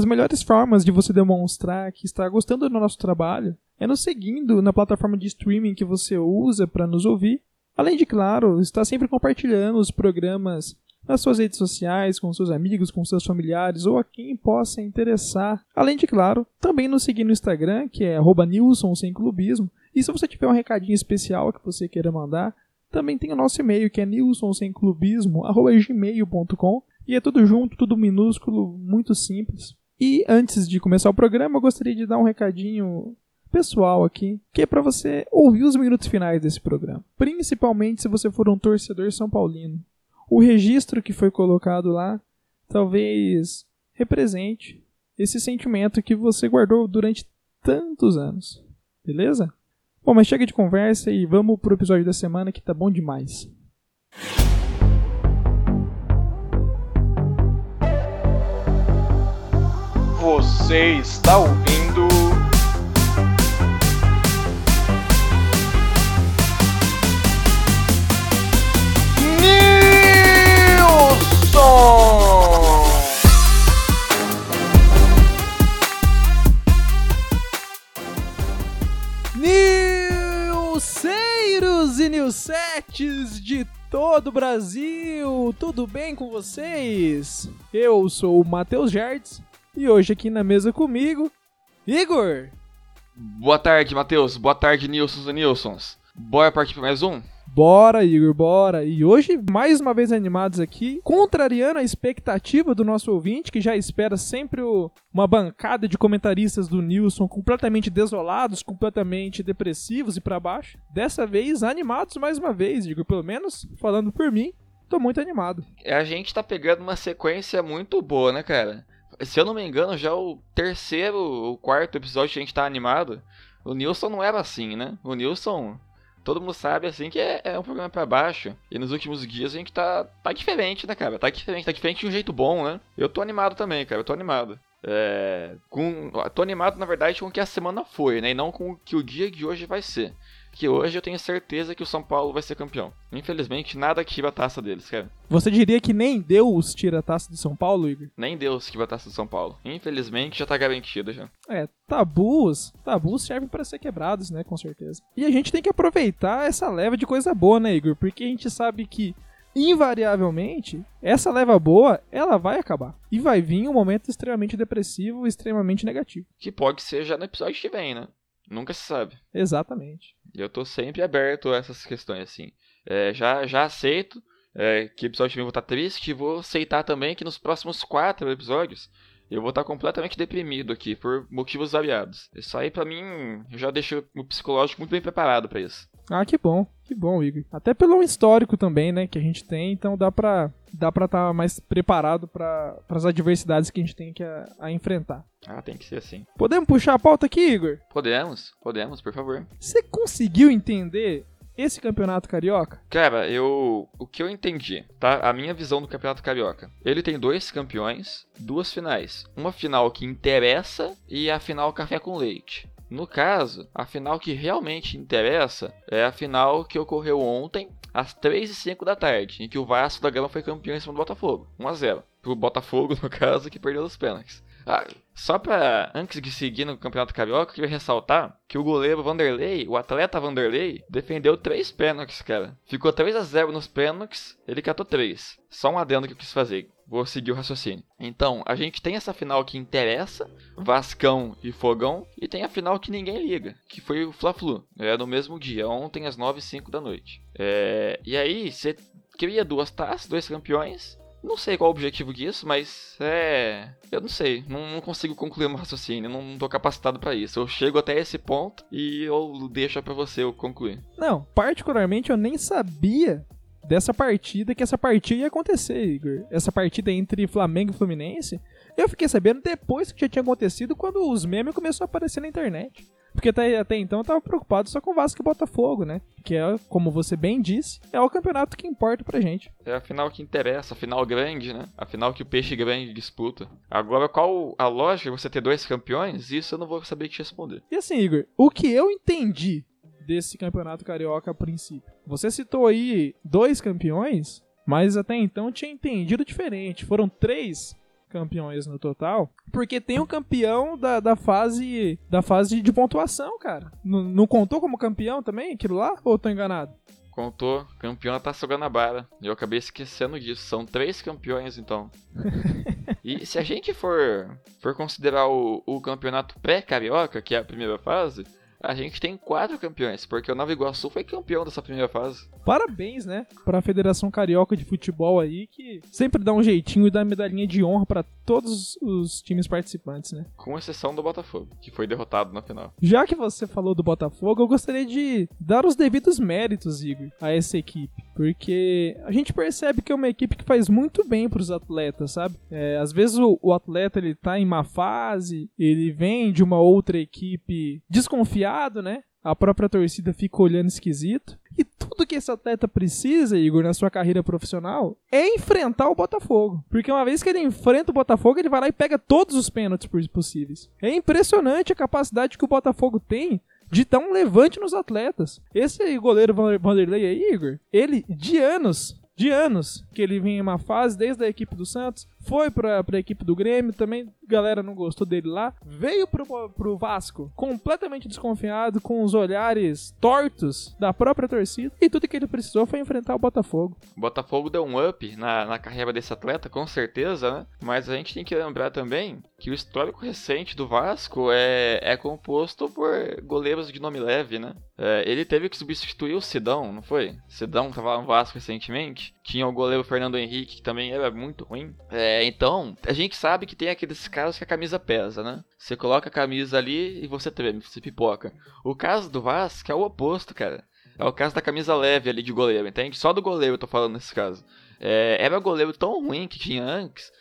As melhores formas de você demonstrar que está gostando do nosso trabalho é nos seguindo na plataforma de streaming que você usa para nos ouvir. Além de, claro, estar sempre compartilhando os programas nas suas redes sociais, com seus amigos, com seus familiares ou a quem possa interessar. Além de, claro, também nos seguir no Instagram, que é Nilson Sem Clubismo. E se você tiver um recadinho especial que você queira mandar, também tem o nosso e-mail, que é nilsonsemclubismo.gmail.com e é tudo junto, tudo minúsculo, muito simples. E antes de começar o programa, eu gostaria de dar um recadinho pessoal aqui, que é para você ouvir os minutos finais desse programa. Principalmente se você for um torcedor são paulino. O registro que foi colocado lá talvez represente esse sentimento que você guardou durante tantos anos. Beleza? Bom, mas chega de conversa e vamos pro episódio da semana que tá bom demais. Você está ouvindo Nilceiros e Nilsetes de todo o Brasil, tudo bem com vocês? Eu sou o Matheus Jardes e hoje aqui na mesa comigo, Igor. Boa tarde, Matheus. Boa tarde, Nilsons e Nilsons. Bora partir para mais um? Bora, Igor, bora. E hoje, mais uma vez animados aqui, contrariando a expectativa do nosso ouvinte, que já espera sempre o, uma bancada de comentaristas do Nilson completamente desolados, completamente depressivos e para baixo. Dessa vez, animados mais uma vez, Igor, pelo menos falando por mim, tô muito animado. A gente tá pegando uma sequência muito boa, né, cara? Se eu não me engano, já o terceiro ou quarto episódio que a gente tá animado, o Nilson não era assim, né? O Nilson todo mundo sabe, assim, que é, é um programa para baixo. E nos últimos dias a gente tá, tá diferente, né, cara? Tá diferente, tá diferente de um jeito bom, né? Eu tô animado também, cara, eu tô animado. É, com, tô animado, na verdade, com o que a semana foi, né? E não com o que o dia de hoje vai ser que hoje eu tenho certeza que o São Paulo vai ser campeão. Infelizmente, nada que tira a taça deles, cara. Você diria que nem Deus tira a taça do São Paulo, Igor? Nem Deus tira a taça do São Paulo. Infelizmente, já tá garantido já. É, tabus, tabus servem para ser quebrados, né, com certeza. E a gente tem que aproveitar essa leva de coisa boa, né, Igor? Porque a gente sabe que invariavelmente, essa leva boa, ela vai acabar. E vai vir um momento extremamente depressivo, extremamente negativo. Que pode ser já no episódio que vem, né? Nunca se sabe. Exatamente. Eu tô sempre aberto a essas questões, assim. É, já, já aceito é, que episódio vem vou estar triste e vou aceitar também que nos próximos quatro episódios eu vou estar completamente deprimido aqui, por motivos variados. Isso aí, para mim, já deixa o psicológico muito bem preparado para isso. Ah, que bom, que bom, Igor. Até pelo histórico também, né, que a gente tem, então dá pra dá pra estar tá mais preparado para as adversidades que a gente tem que a, a, enfrentar. Ah, tem que ser assim. Podemos puxar a pauta aqui, Igor? Podemos, podemos, por favor. Você conseguiu entender esse campeonato carioca? Cara, eu. O que eu entendi, tá? A minha visão do campeonato carioca. Ele tem dois campeões, duas finais. Uma final que interessa e a final café com leite. No caso, a final que realmente interessa é a final que ocorreu ontem, às 3 e 5 da tarde, em que o Vasco da Gama foi campeão em cima do Botafogo. 1 a 0 Pro Botafogo, no caso, que perdeu os pênaltis. Ah, só pra, antes de seguir no Campeonato Carioca, eu queria ressaltar que o goleiro Vanderlei, o atleta Vanderlei, defendeu três pênaltis, cara. Ficou 3 a 0 nos pênaltis, ele catou três. Só um adendo que eu quis fazer. Vou seguir o raciocínio. Então, a gente tem essa final que interessa, Vascão e Fogão, e tem a final que ninguém liga, que foi o Fla-Flu. É no mesmo dia, ontem às 9 e 5 da noite. É... E aí, você cria duas taças, dois campeões, não sei qual o objetivo disso, mas é. Eu não sei. Não, não consigo concluir meu raciocínio. Não, não tô capacitado para isso. Eu chego até esse ponto e eu deixo para você eu concluir. Não, particularmente eu nem sabia dessa partida que essa partida ia acontecer, Igor. Essa partida entre Flamengo e Fluminense. Eu fiquei sabendo depois que já tinha acontecido quando os memes começaram a aparecer na internet. Porque até, até então eu tava preocupado só com o Vasco e Botafogo, né? Que é, como você bem disse, é o campeonato que importa pra gente. É a final que interessa, a final grande, né? A final que o peixe grande disputa. Agora, qual a lógica de você ter dois campeões? Isso eu não vou saber te responder. E assim, Igor, o que eu entendi desse campeonato carioca a princípio? Você citou aí dois campeões, mas até então tinha entendido diferente. Foram três campeões no total, porque tem o campeão da, da fase da fase de pontuação, cara. N não contou como campeão também aquilo lá? Ou tô enganado? Contou, campeão da Taça Guanabara. Eu acabei esquecendo disso. São três campeões, então. e se a gente for, for considerar o, o campeonato pré-carioca, que é a primeira fase, a gente tem quatro campeões, porque o Nova Iguaçu foi campeão dessa primeira fase. Parabéns, né? Pra Federação Carioca de Futebol aí, que sempre dá um jeitinho e dá medalhinha de honra para todos os times participantes, né? Com exceção do Botafogo, que foi derrotado na final. Já que você falou do Botafogo, eu gostaria de dar os devidos méritos, Igor, a essa equipe. Porque a gente percebe que é uma equipe que faz muito bem pros atletas, sabe? É, às vezes o, o atleta ele tá em má fase, ele vem de uma outra equipe desconfiado, né? A própria torcida fica olhando esquisito. E tudo que esse atleta precisa, Igor, na sua carreira profissional, é enfrentar o Botafogo. Porque uma vez que ele enfrenta o Botafogo, ele vai lá e pega todos os pênaltis possíveis. É impressionante a capacidade que o Botafogo tem de dar um levante nos atletas. Esse goleiro Vanderlei aí, Igor, ele de anos de anos que ele vinha em uma fase, desde a equipe do Santos, foi pra, pra equipe do Grêmio, também galera não gostou dele lá, veio pro, pro Vasco completamente desconfiado, com os olhares tortos da própria torcida, e tudo que ele precisou foi enfrentar o Botafogo. O Botafogo deu um up na, na carreira desse atleta, com certeza, né? Mas a gente tem que lembrar também que o histórico recente do Vasco é, é composto por goleiros de nome leve, né? É, ele teve que substituir o Sidão, não foi? Sidão tava no Vasco recentemente. Tinha o goleiro Fernando Henrique, que também era muito ruim. É, então, a gente sabe que tem aqueles casos que a camisa pesa, né? Você coloca a camisa ali e você treme, você pipoca. O caso do Vasco é o oposto, cara. É o caso da camisa leve ali de goleiro, entende? Só do goleiro eu tô falando nesse caso. É, era goleiro tão ruim que tinha antes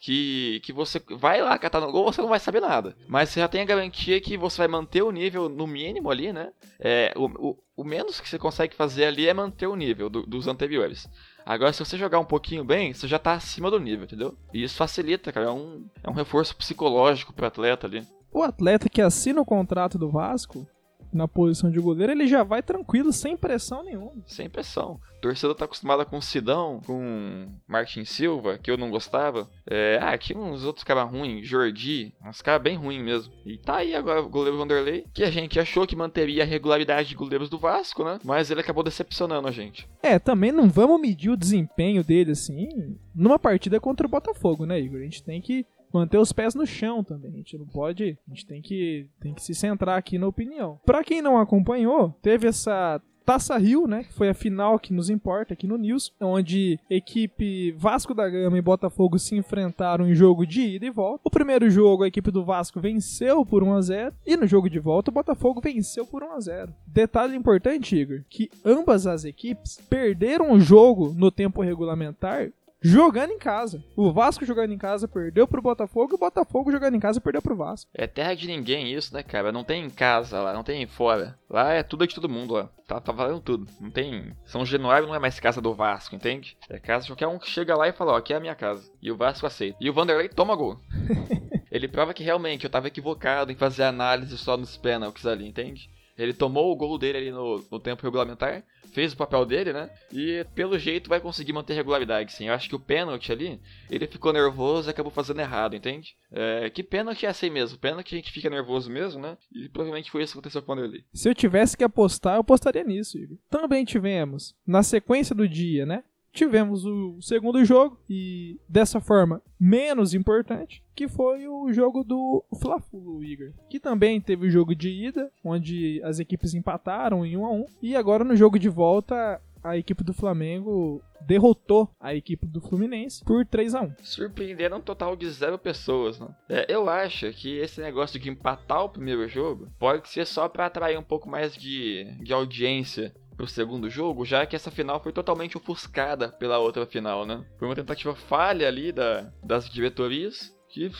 que, que você vai lá catar no gol, você não vai saber nada. Mas você já tem a garantia que você vai manter o nível no mínimo ali, né? É, o, o, o menos que você consegue fazer ali é manter o nível do, dos anteriores. Agora, se você jogar um pouquinho bem, você já tá acima do nível, entendeu? E isso facilita, cara. É um, é um reforço psicológico pro atleta ali. O atleta que assina o contrato do Vasco, na posição de goleiro, ele já vai tranquilo, sem pressão nenhuma. Sem pressão. Torcedor tá acostumado com Sidão, com Martin Silva, que eu não gostava. É, ah, tinha uns outros caras ruins, Jordi, uns caras bem ruins mesmo. E tá aí agora o goleiro Vanderlei, que a gente achou que manteria a regularidade de goleiros do Vasco, né? Mas ele acabou decepcionando a gente. É, também não vamos medir o desempenho dele assim numa partida contra o Botafogo, né, Igor? A gente tem que manter os pés no chão também. A gente não pode. A gente tem que, tem que se centrar aqui na opinião. Para quem não acompanhou, teve essa Taça Rio, né? Que foi a final que nos importa aqui no News, onde equipe Vasco da Gama e Botafogo se enfrentaram em jogo de ida e volta. O primeiro jogo, a equipe do Vasco venceu por 1 a 0 e no jogo de volta o Botafogo venceu por 1 a 0. Detalhe importante, Igor, que ambas as equipes perderam o jogo no tempo regulamentar jogando em casa. O Vasco jogando em casa perdeu pro Botafogo e o Botafogo jogando em casa perdeu pro Vasco. É terra de ninguém isso, né, cara? Não tem em casa lá, não tem fora. Lá é tudo de todo mundo lá. Tá, tá valendo tudo. Não tem. São Januário não é mais casa do Vasco, entende? É casa de qualquer um que chega lá e fala, ó, aqui é a minha casa. E o Vasco aceita. E o Vanderlei toma gol. Ele prova que realmente eu tava equivocado em fazer análise só nos pênaltis ali, entende? Ele tomou o gol dele ali no, no, tempo regulamentar, fez o papel dele, né? E pelo jeito vai conseguir manter regularidade, sim. Eu acho que o pênalti ali, ele ficou nervoso e acabou fazendo errado, entende? É, que pênalti é assim mesmo. Pênalti a gente fica nervoso mesmo, né? E provavelmente foi isso que aconteceu com o Vanderlei. Se eu tivesse que apostar, eu apostaria nisso, Igor. Também tivemos, na sequência do dia, né? Tivemos o segundo jogo e dessa forma menos importante, que foi o jogo do Fla-Flu, Igor, que também teve o jogo de ida, onde as equipes empataram em 1 a 1, e agora no jogo de volta a equipe do Flamengo derrotou a equipe do Fluminense por 3 a 1 Surpreenderam um total de zero pessoas, né? É, eu acho que esse negócio de empatar o primeiro jogo pode ser só para atrair um pouco mais de, de audiência pro segundo jogo, já que essa final foi totalmente ofuscada pela outra final, né? Foi uma tentativa falha ali da, das diretorias que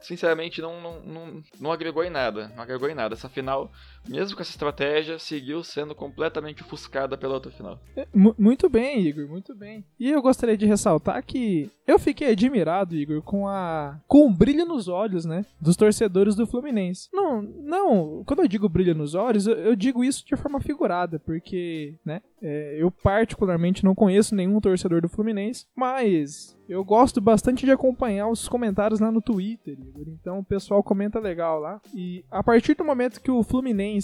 sinceramente não, não, não, não, agregou em nada. Não agregou em nada. Essa final, mesmo com essa estratégia, seguiu sendo completamente ofuscada pela outra final. É, muito bem, Igor, muito bem. E eu gostaria de ressaltar que Eu fiquei admirado, Igor, com a com um brilho nos olhos, né, dos torcedores do Fluminense. Não, não, quando eu digo brilho nos olhos, eu, eu digo isso de forma figurada, porque, né, é, eu particularmente não conheço nenhum torcedor do Fluminense, mas eu gosto bastante de acompanhar os comentários lá no Twitter, Igor. Então o pessoal comenta legal lá. E a partir do momento que o Fluminense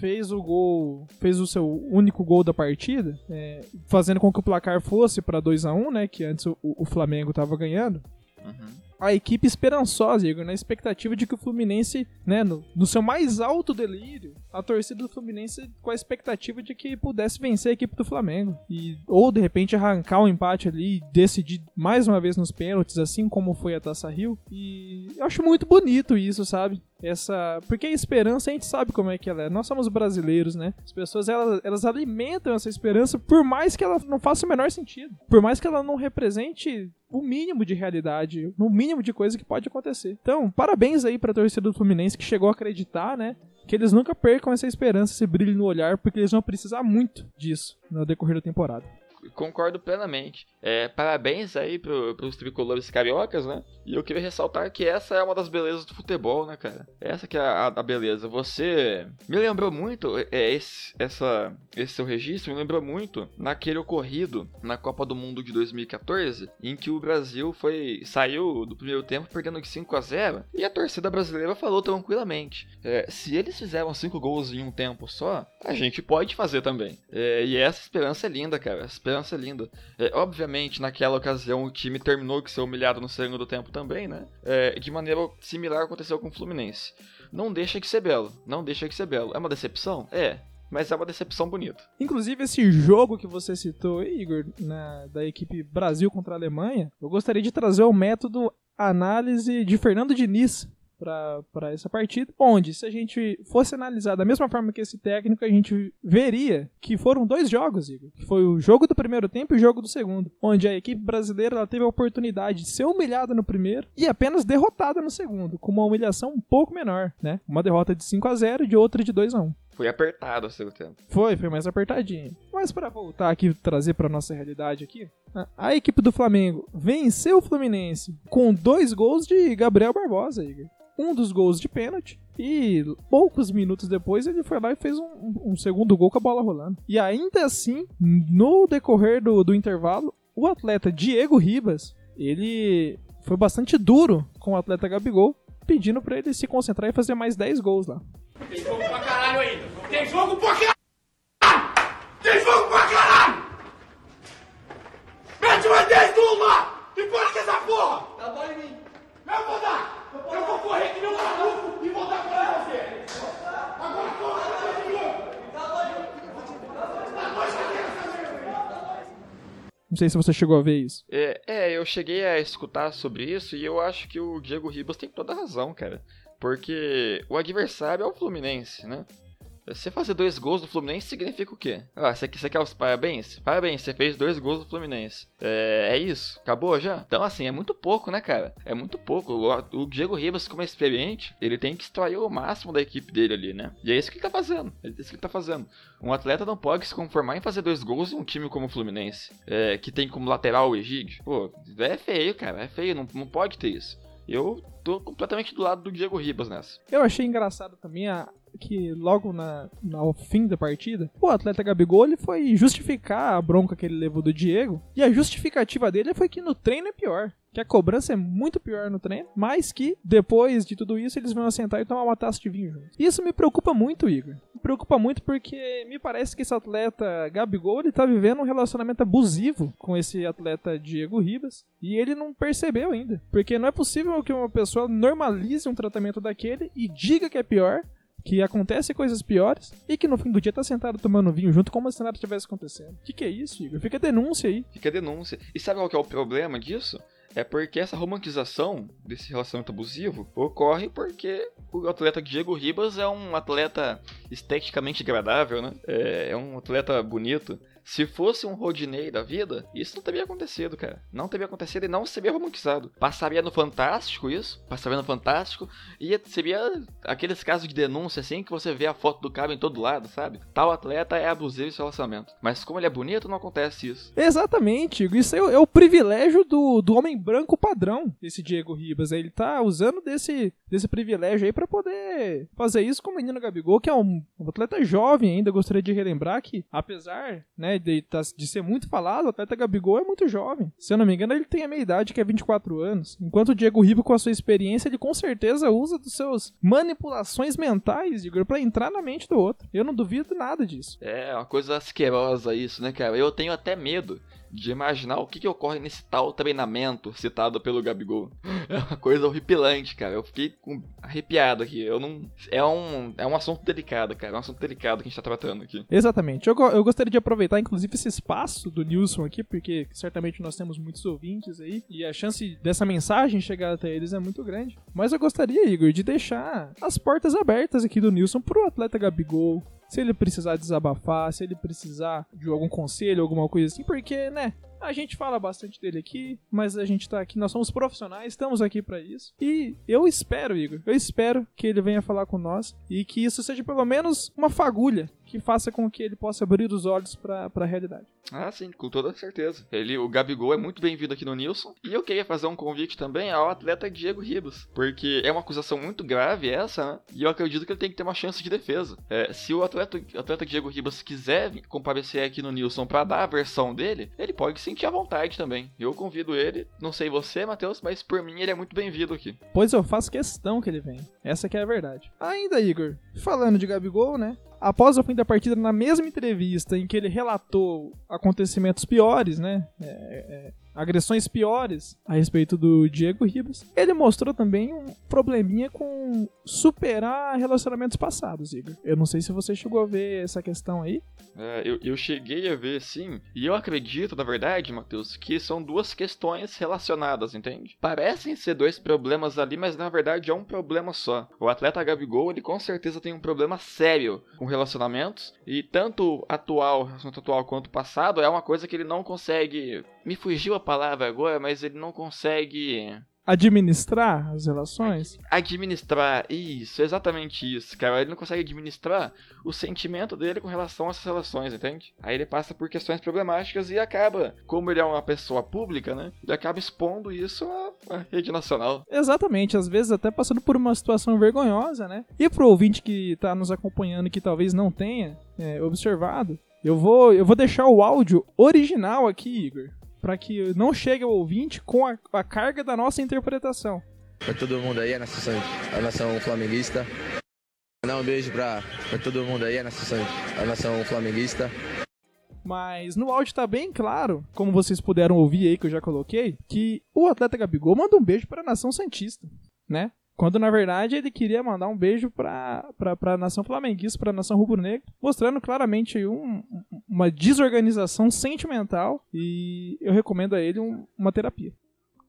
fez o gol, fez o seu único gol da partida, é, fazendo com que o placar fosse para 2 a 1 né? Que antes o, o Flamengo estava ganhando. Uhum a equipe esperançosa, Igor, na expectativa de que o Fluminense, né, no, no, seu mais alto delírio, a torcida do Fluminense com a expectativa de que pudesse vencer a equipe do Flamengo. E, ou de repente arrancar um empate ali e decidir mais uma vez nos pênaltis, assim como foi a Taça Rio. E eu acho muito bonito isso, sabe? essa. Porque a esperança a gente sabe como é que ela é. Nós somos brasileiros, né? As pessoas elas, elas alimentam essa esperança por mais que ela não faça o menor sentido. Por mais que ela não represente o mínimo de realidade, o mínimo de coisa que pode acontecer. Então, parabéns aí pra torcida do Fluminense que chegou a acreditar, né? Que eles nunca percam essa esperança, esse brilho no olhar, porque eles vão precisar muito disso no decorrer da temporada concordo plenamente. É, parabéns aí pro, pros tricolores cariocas, né? E eu queria ressaltar que essa é uma das belezas do futebol, né, cara? Essa que é a, a beleza. Você me lembrou muito, é, esse, essa, esse seu registro me lembrou muito naquele ocorrido na Copa do Mundo de 2014, em que o Brasil foi saiu do primeiro tempo perdendo de 5 a 0 e a torcida brasileira falou tranquilamente: é, se eles fizeram 5 gols em um tempo só, a gente pode fazer também. É, e essa esperança é linda, cara. Esperança é linda. É, obviamente, naquela ocasião, o time terminou que ser humilhado no segundo tempo também, né? É, de maneira similar aconteceu com o Fluminense. Não deixa de ser belo. Não deixa de ser belo. É uma decepção? É. Mas é uma decepção bonita. Inclusive, esse jogo que você citou, Igor, na, da equipe Brasil contra a Alemanha, eu gostaria de trazer o método análise de Fernando Diniz para essa partida, onde se a gente fosse analisar da mesma forma que esse técnico, a gente veria que foram dois jogos, Igor. Que foi o jogo do primeiro tempo e o jogo do segundo, onde a equipe brasileira ela teve a oportunidade de ser humilhada no primeiro e apenas derrotada no segundo, com uma humilhação um pouco menor, né? Uma derrota de 5 a 0 e outra de 2 a 1. Foi apertado o seu tempo. Foi, foi mais apertadinho. Mas para voltar aqui trazer para nossa realidade aqui, a equipe do Flamengo venceu o Fluminense com dois gols de Gabriel Barbosa, Igor um dos gols de pênalti. E poucos minutos depois ele foi lá e fez um, um, segundo gol com a bola rolando. E ainda assim, no decorrer do, do intervalo, o atleta Diego Ribas, ele foi bastante duro com o atleta Gabigol, pedindo para ele se concentrar e fazer mais 10 gols lá. Tem jogo pra caralho ainda! Tem jogo pra caralho! Tem jogo pra caralho! Mete mais 10 gols lá! E para com essa porra! Dá bola em mim! Eu vou dar! Eu vou correr que nem um maluco e vou dar pra você. Agora corra, Não sei se você chegou a ver isso. É, é, eu cheguei a escutar sobre isso e eu acho que o Diego Ribas tem toda a razão, cara. Porque o adversário é o Fluminense, né? Você fazer dois gols do Fluminense significa o quê? Ah, você, você quer os parabéns? Parabéns, você fez dois gols do Fluminense. É, é isso? Acabou já? Então, assim, é muito pouco, né, cara? É muito pouco. O, o Diego Ribas, como é experiente, ele tem que extrair o máximo da equipe dele ali, né? E é isso que ele tá fazendo. É isso que ele tá fazendo. Um atleta não pode se conformar em fazer dois gols em um time como o Fluminense, é, que tem como lateral o Egídio. Pô, é feio, cara. É feio. Não, não pode ter isso. Eu tô completamente do lado do Diego Ribas nessa. Eu achei engraçado também a, que logo na, no fim da partida, o atleta Gabigol ele foi justificar a bronca que ele levou do Diego. E a justificativa dele foi que no treino é pior que a cobrança é muito pior no treino, mas que depois de tudo isso eles vão sentar e tomar uma taça de vinho juntos. Isso me preocupa muito, Igor. Me preocupa muito porque me parece que esse atleta Gabigol ele tá vivendo um relacionamento abusivo com esse atleta Diego Ribas e ele não percebeu ainda. Porque não é possível que uma pessoa normalize um tratamento daquele e diga que é pior que acontece coisas piores e que no fim do dia tá sentado tomando vinho junto como se nada tivesse acontecendo. O que, que é isso, Igor? Fica a denúncia aí. Fica a denúncia. E sabe qual que é o problema disso? é porque essa romantização desse relacionamento abusivo ocorre porque o atleta Diego Ribas é um atleta esteticamente agradável, né? É, é um atleta bonito. Se fosse um Rodinei da vida, isso não teria acontecido, cara. Não teria acontecido e não seria romantizado. Passaria no Fantástico isso, passaria no Fantástico, e seria aqueles casos de denúncia assim que você vê a foto do cara em todo lado, sabe? Tal atleta é abusivo em seu relacionamento. Mas como ele é bonito, não acontece isso. Exatamente, isso é, é o privilégio do, do homem branco padrão, esse Diego Ribas. Ele tá usando desse, desse privilégio aí para poder fazer isso com o menino Gabigol, que é um, um atleta jovem ainda. Gostaria de relembrar que, apesar né, de, tá, de ser muito falado, o atleta Gabigol é muito jovem. Se eu não me engano, ele tem a meia idade, que é 24 anos. Enquanto o Diego Ribas, com a sua experiência, ele com certeza usa dos seus manipulações mentais, Igor, pra entrar na mente do outro. Eu não duvido nada disso. É, uma coisa asquerosa isso, né, cara? Eu tenho até medo de imaginar o que, que ocorre nesse tal treinamento citado pelo Gabigol. É uma coisa horripilante, cara. Eu fiquei arrepiado aqui. Eu não. É um, é um assunto delicado, cara. É um assunto delicado que a gente tá tratando aqui. Exatamente. Eu, eu gostaria de aproveitar, inclusive, esse espaço do Nilson aqui, porque certamente nós temos muitos ouvintes aí, e a chance dessa mensagem chegar até eles é muito grande. Mas eu gostaria, Igor, de deixar as portas abertas aqui do Nilson pro atleta Gabigol, se ele precisar desabafar, se ele precisar de algum conselho, alguma coisa assim, porque, né, a gente fala bastante dele aqui, mas a gente tá aqui, nós somos profissionais, estamos aqui para isso. E eu espero, Igor, eu espero que ele venha falar com nós e que isso seja pelo menos uma fagulha que faça com que ele possa abrir os olhos para a realidade. Ah, sim, com toda certeza. Ele, o Gabigol é muito bem-vindo aqui no Nilson. E eu queria fazer um convite também ao atleta Diego Ribas, porque é uma acusação muito grave essa, né? E eu acredito que ele tem que ter uma chance de defesa. É, se o atleta, atleta Diego Ribas quiser comparecer aqui no Nilson para dar a versão dele, ele pode sentir à vontade também. Eu convido ele, não sei você, Matheus, mas por mim ele é muito bem-vindo aqui. Pois eu faço questão que ele venha. Essa que é a verdade. Ainda, Igor, falando de Gabigol, né? Após o fim da partida, na mesma entrevista em que ele relatou acontecimentos piores, né? É, é, agressões piores a respeito do Diego Ribas. Ele mostrou também um probleminha com superar relacionamentos passados, Igor. Eu não sei se você chegou a ver essa questão aí. É, eu, eu cheguei a ver, sim. E eu acredito, na verdade, Matheus, que são duas questões relacionadas, entende? Parecem ser dois problemas ali, mas na verdade é um problema só. O atleta Gabigol, ele com certeza tem um problema sério com relacionamentos. E tanto atual, relacionamento atual quanto passado, é uma coisa que ele não consegue. Me fugiu a palavra agora, mas ele não consegue administrar as relações? Administrar, isso, exatamente isso, cara. Ele não consegue administrar o sentimento dele com relação a essas relações, entende? Aí ele passa por questões problemáticas e acaba, como ele é uma pessoa pública, né? Ele acaba expondo isso à, rede nacional. Exatamente, às vezes até passando por uma situação vergonhosa, né? E pro ouvinte que tá nos acompanhando que talvez não tenha é, observado, eu vou, eu vou deixar o áudio original aqui, Igor para que não chegue ao ouvinte com a, a carga da nossa interpretação. Para todo mundo aí, a nação, a nação flamenguista. Mandar um beijo para todo mundo aí, a nação, a nação flamenguista. Mas no áudio tá bem claro, como vocês puderam ouvir aí que eu já coloquei, que o atleta Gabigol manda um beijo para a nação santista, né? Quando na verdade ele queria mandar um beijo para a nação flamenguista, para nação rubro-negra, mostrando claramente um, uma desorganização sentimental e eu recomendo a ele um, uma terapia.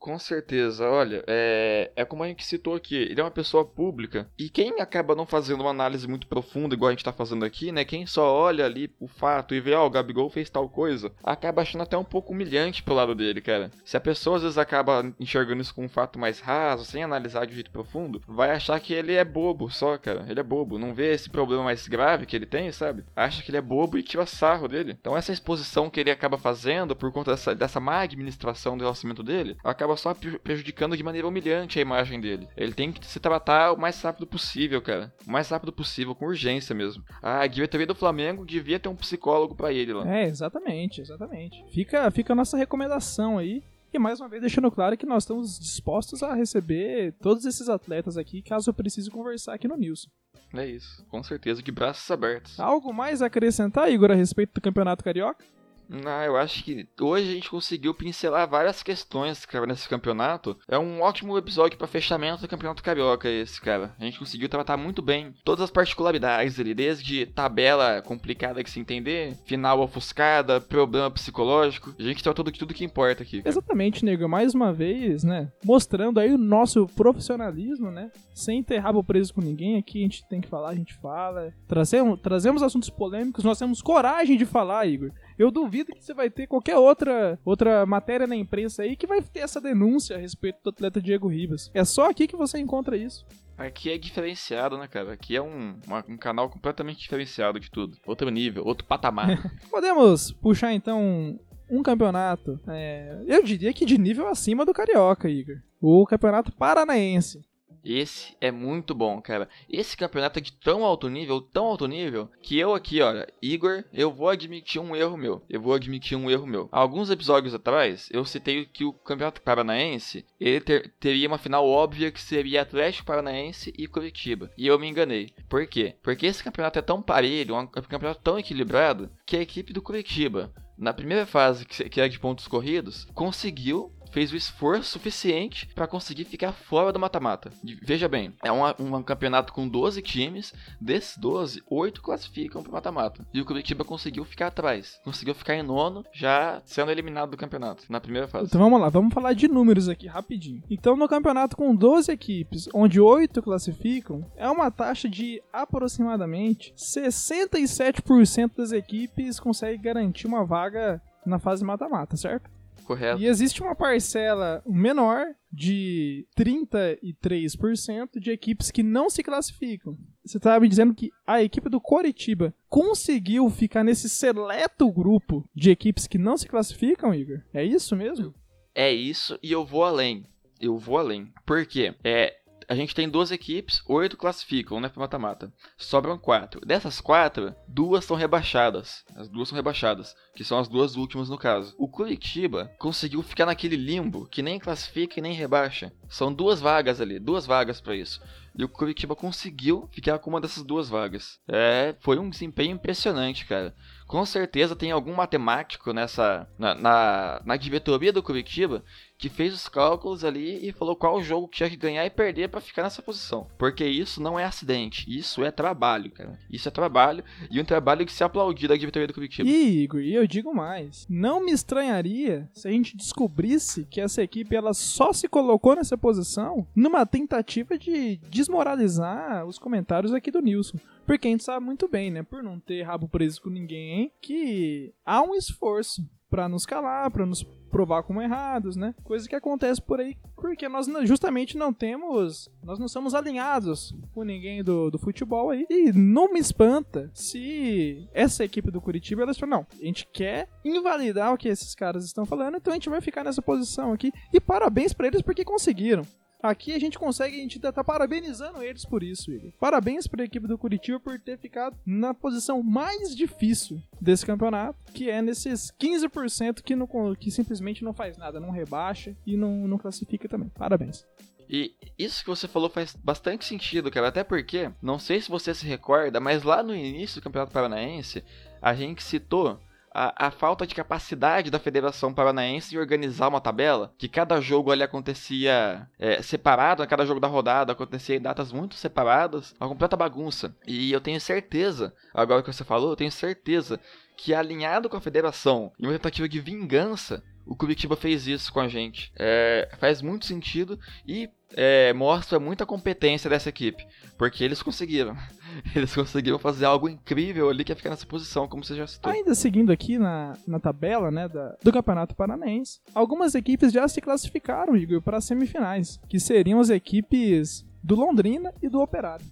Com certeza, olha, é, é como a gente citou aqui, ele é uma pessoa pública, e quem acaba não fazendo uma análise muito profunda, igual a gente tá fazendo aqui, né, quem só olha ali o fato e vê, ó, oh, o Gabigol fez tal coisa, acaba achando até um pouco humilhante pro lado dele, cara. Se a pessoa às vezes acaba enxergando isso com um fato mais raso, sem analisar de jeito profundo, vai achar que ele é bobo só, cara, ele é bobo, não vê esse problema mais grave que ele tem, sabe? Acha que ele é bobo e tira sarro dele. Então essa exposição que ele acaba fazendo por conta dessa, dessa má administração do relacionamento dele, acaba só prejudicando de maneira humilhante a imagem dele. Ele tem que se tratar o mais rápido possível, cara. O mais rápido possível, com urgência mesmo. A diretoria do Flamengo devia ter um psicólogo para ele lá. É, exatamente, exatamente. Fica, fica a nossa recomendação aí. E mais uma vez deixando claro que nós estamos dispostos a receber todos esses atletas aqui, caso eu precise conversar aqui no Nilson. É isso, com certeza, de braços abertos. Algo mais a acrescentar, Igor, a respeito do Campeonato Carioca? Não, eu acho que hoje a gente conseguiu pincelar várias questões, cara, nesse campeonato. É um ótimo episódio para fechamento do Campeonato Carioca esse, cara. A gente conseguiu tratar muito bem todas as particularidades ali, desde tabela complicada que se entender, final ofuscada, problema psicológico. A gente tratou de tudo que importa aqui. Cara. Exatamente, nego. Mais uma vez, né, mostrando aí o nosso profissionalismo, né, sem ter rabo preso com ninguém. Aqui a gente tem que falar, a gente fala. Trazemos, trazemos assuntos polêmicos, nós temos coragem de falar, Igor. Eu duvido que você vai ter qualquer outra, outra matéria na imprensa aí que vai ter essa denúncia a respeito do atleta Diego Ribas. É só aqui que você encontra isso. Aqui é diferenciado, né, cara? Aqui é um, uma- um canal completamente diferenciado de tudo. Outro nível, outro patamar. Podemos puxar então um campeonato, é, eu diria que de nível acima do Carioca, Igor. O Campeonato Paranaense. Esse é muito bom, cara. Esse campeonato é de tão alto nível, tão alto nível, que eu aqui, olha, Igor, eu vou admitir um erro meu. Eu vou admitir um erro meu. Alguns episódios atrás, eu citei que o Campeonato Paranaense, ele ter- teria uma final óbvia que seria Atlético Paranaense e Curitiba. E eu me enganei. Por quê? Porque esse campeonato é tão parelho, é um campeonato tão equilibrado, que a equipe do Curitiba, na primeira fase, que era de pontos corridos, conseguiu fez o esforço suficiente para conseguir ficar fora do mata-mata. Veja bem, é um, um campeonato com 12 times, desses 12, 8 classificam para mata-mata. E o Curitiba conseguiu ficar atrás, conseguiu ficar em nono, já sendo eliminado do campeonato na primeira fase. Então vamos lá, vamos falar de números aqui rapidinho. Então no campeonato com 12 equipes, onde 8 classificam, é uma taxa de aproximadamente 67% das equipes consegue garantir uma vaga na fase mata-mata, certo? Correto? E existe uma parcela menor de 33% de equipes que não se classificam. Você estava me dizendo que a equipe do Coritiba conseguiu ficar nesse seleto grupo de equipes que não se classificam, Igor? É isso mesmo? É isso e eu vou além. Eu vou além. Por quê? É, a gente tem duas equipes, oito classificam, né, pro mata-mata. Sobram quatro. Dessas quatro, duas são rebaixadas. As duas são rebaixadas, que são as duas últimas no caso. O Curitiba conseguiu ficar naquele limbo que nem classifica e nem rebaixa. São duas vagas ali, duas vagas pra isso. E o Curitiba conseguiu ficar com uma dessas duas vagas. É, foi um desempenho impressionante, cara. Com certeza tem algum matemático nessa na, na, na diretoria do Curitiba que fez os cálculos ali e falou qual jogo que tinha que ganhar e perder pra ficar nessa posição. Porque isso não é acidente, isso é trabalho, cara. Isso é trabalho e um trabalho que se aplaudir da diretoria do Curitiba. E, Igor, e eu digo mais. Não me estranharia se a gente descobrisse que essa equipe ela só se colocou nessa posição numa tentativa de desmoralizar os comentários aqui do Nilson. Porque a gente sabe muito bem, né? Por não ter rabo preso com ninguém, que há um esforço pra nos calar, pra nos provar como errados, né? Coisa que acontece por aí porque nós justamente não temos, nós não somos alinhados com ninguém do, do futebol aí. E não me espanta se essa equipe do Curitiba ela falou, não, a gente quer invalidar o que esses caras estão falando, então a gente vai ficar nessa posição aqui. E parabéns pra eles porque conseguiram. Aqui a gente consegue, a gente tá parabenizando eles por isso, Igor. Parabéns pra equipe do Curitiba por ter ficado na posição mais difícil desse campeonato, que é nesses 15% que, não, que simplesmente não faz nada, não rebaixa e não, não classifica também. Parabéns. E isso que você falou faz bastante sentido, cara. Até porque, não sei se você se recorda, mas lá no início do Campeonato Paranaense, a gente citou a, a falta de capacidade da Federação Paranaense em organizar uma tabela, que cada jogo ali acontecia é, separado, a cada jogo da rodada acontecia em datas muito separadas, uma completa bagunça. E eu tenho certeza, agora que você falou, eu tenho certeza que alinhado com a Federação, em uma tentativa de vingança, o Curitiba fez isso com a gente. É, faz muito sentido e é, mostra muita competência dessa equipe, porque eles conseguiram. Eles conseguiram fazer algo incrível ali que é ficar nessa posição, como você já citou. Ainda seguindo aqui na, na tabela né, da- do Campeonato Paranaense, algumas equipes já se classificaram, Igor, para as semifinais, que seriam as equipes do Londrina e do Operário.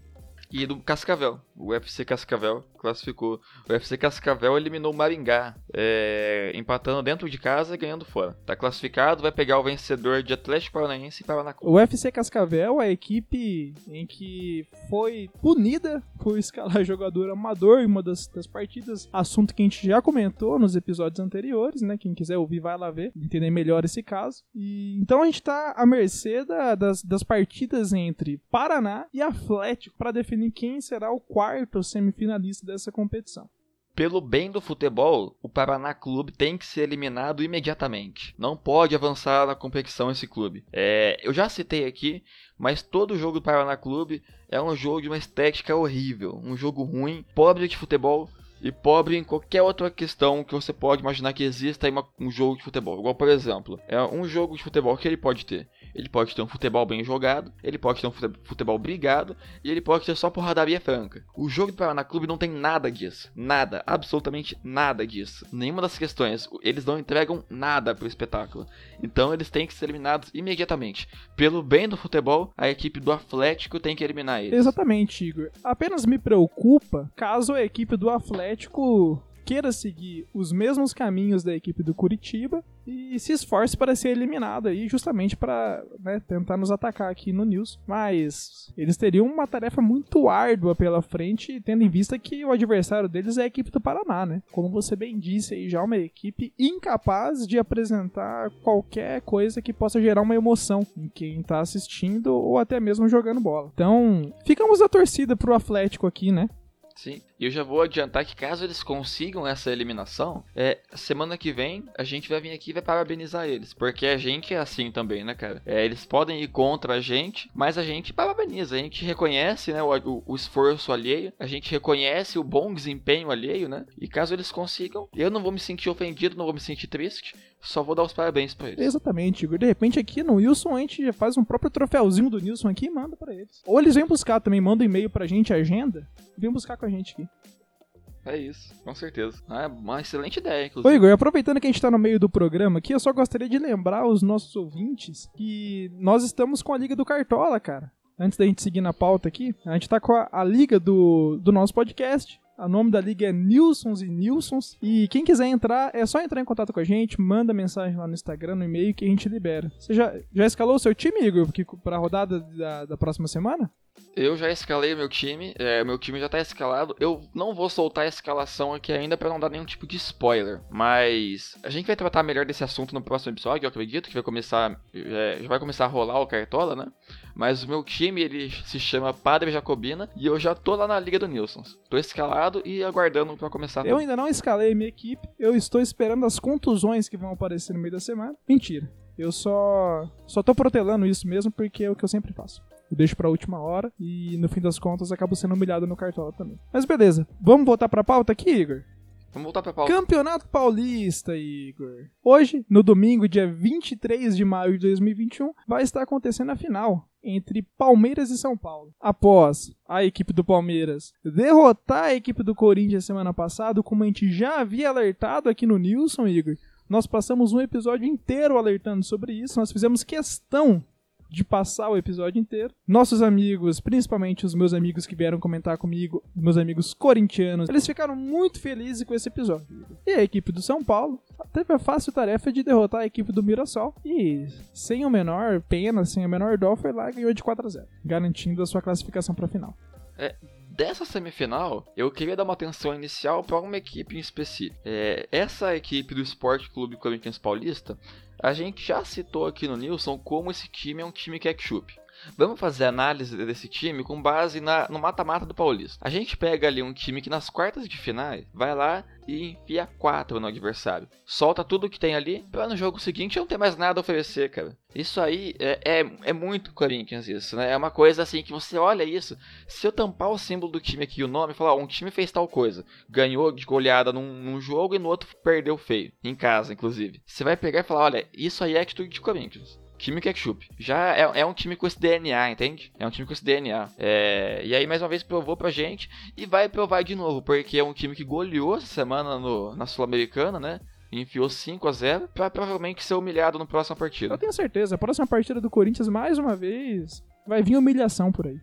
E do Cascavel, o UFC Cascavel classificou. O UFC Cascavel eliminou o Maringá, é, empatando dentro de casa e ganhando fora. Tá classificado, vai pegar o vencedor de Atlético Paranaense e Paraná O UFC Cascavel é a equipe em que foi punida por escalar jogador amador em uma das, das partidas, assunto que a gente já comentou nos episódios anteriores, né? Quem quiser ouvir vai lá ver, entender melhor esse caso. E então a gente tá à mercê da- das, das partidas entre Paraná e Atlético para definir quem será o quarto semifinalista dessa competição. Pelo bem do futebol, o Paraná Clube tem que ser eliminado imediatamente. Não pode avançar na competição esse clube. É, eu já citei aqui, mas todo jogo do Paraná Clube é um jogo de uma estética horrível, um jogo ruim, pobre de futebol e pobre em qualquer outra questão que você pode imaginar que exista em uma, um jogo de futebol. Igual, por exemplo, é um jogo de futebol que ele pode ter. Ele pode ter um futebol bem jogado, ele pode ter um futebol brigado e ele pode ter só porradaria franca. O jogo do Paraná Clube não tem nada disso. Nada, absolutamente nada disso. Nenhuma das questões. Eles não entregam nada pro espetáculo. Então eles têm que ser eliminados imediatamente. Pelo bem do futebol, a equipe do Atlético tem que eliminar eles. Exatamente, Igor. Apenas me preocupa caso a equipe do Atlético queira seguir os mesmos caminhos da equipe do Curitiba e se esforce para ser eliminado aí, justamente para né, tentar nos atacar aqui no News. Mas eles teriam uma tarefa muito árdua pela frente, tendo em vista que o adversário deles é a equipe do Paraná, né? Como você bem disse aí, já uma equipe incapaz de apresentar qualquer coisa que possa gerar uma emoção em quem está assistindo ou até mesmo jogando bola. Então, ficamos a torcida pro Atlético aqui, né? Sim. E eu já vou adiantar que caso eles consigam essa eliminação, é, semana que vem a gente vai vir aqui e vai parabenizar eles. Porque a gente é assim também, né, cara? É, eles podem ir contra a gente, mas a gente parabeniza. A gente reconhece né, o, o, o, esforço alheio, a gente reconhece o bom desempenho alheio, né? E caso eles consigam, eu não vou me sentir ofendido, não vou me sentir triste. Só vou dar os parabéns pra eles. Exatamente, Igor. De repente aqui no Wilson a gente faz um próprio troféuzinho do Nilson aqui e manda para eles. Ou eles vêm buscar também, mandam um e-mail pra gente, agenda, vem buscar com a gente aqui. É isso, com certeza. Ah, é uma excelente ideia, inclusive. Ô Igor, aproveitando que a gente tá no meio do programa aqui, eu só gostaria de lembrar os nossos ouvintes que nós estamos com a Liga do Cartola, cara. Antes da gente seguir na pauta aqui, a gente tá com a, a liga do, do nosso podcast. O nome da liga é Nilsons e Nilsons. E quem quiser entrar, é só entrar em contato com a gente, manda mensagem lá no Instagram, no e-mail que a gente libera. Você já, já escalou o seu time, Igor, para a rodada da, da próxima semana? Eu já escalei meu time, é, meu time já tá escalado. Eu não vou soltar a escalação aqui ainda para não dar nenhum tipo de spoiler, mas a gente vai tratar melhor desse assunto no próximo episódio, eu acredito que vai começar, é, já vai começar a rolar o cartola, né? Mas o meu time ele se chama Padre Jacobina e eu já tô lá na Liga do Nilson. Tô escalado e aguardando para começar. Eu ainda não escalei minha equipe, eu estou esperando as contusões que vão aparecer no meio da semana. Mentira. Eu só só tô protelando isso mesmo porque é o que eu sempre faço. Eu deixo pra última hora e no fim das contas acabo sendo humilhado no cartola também. Mas beleza, vamos voltar pra pauta aqui, Igor? Vamos voltar pra pauta. Campeonato Paulista, Igor. Hoje, no domingo, dia 23 de maio de 2021, vai estar acontecendo a final entre Palmeiras e São Paulo. Após a equipe do Palmeiras derrotar a equipe do Corinthians semana passada, como a gente já havia alertado aqui no Nilson, Igor, nós passamos um episódio inteiro alertando sobre isso. Nós fizemos questão de passar o episódio inteiro. Nossos amigos, principalmente os meus amigos que vieram comentar comigo, meus amigos corintianos, eles ficaram muito felizes com esse episódio. E a equipe do São Paulo teve a fácil tarefa de derrotar a equipe do Mirassol e, sem o menor pena, sem o menor dó, foi lá e ganhou de 4 a 0, garantindo a sua classificação para a final. É, dessa semifinal, eu queria dar uma atenção inicial para uma equipe em específico. É, essa equipe do Esporte Clube Corinthians Paulista, a gente já citou aqui no Nilson como esse time é um time ketchup. Vamos fazer análise desse time com base na, no mata-mata do Paulista. A gente pega ali um time que nas quartas de finais vai lá e enfia quatro no adversário. Solta tudo que tem ali pra no jogo seguinte não ter mais nada a oferecer, cara. Isso aí é, é, é, muito Corinthians, isso, né? É uma coisa assim que você olha isso. Se eu tampar o símbolo do time aqui, o nome, falar, um time fez tal coisa, ganhou de goleada num, num, jogo e no outro perdeu feio, em casa, inclusive. Você vai pegar e falar, olha, isso aí é atitude de Corinthians time ketchup. Já é, é, um time com esse DNA, entende? É um time com esse DNA. É, e aí, mais uma vez, provou pra gente e vai provar de novo, porque é um time que goleou essa semana no, na Sul-Americana, né? enfiou 5 a 0 para provavelmente ser humilhado no próximo partida. Eu tenho certeza, a próxima partida do Corinthians, mais uma vez, vai vir humilhação por aí.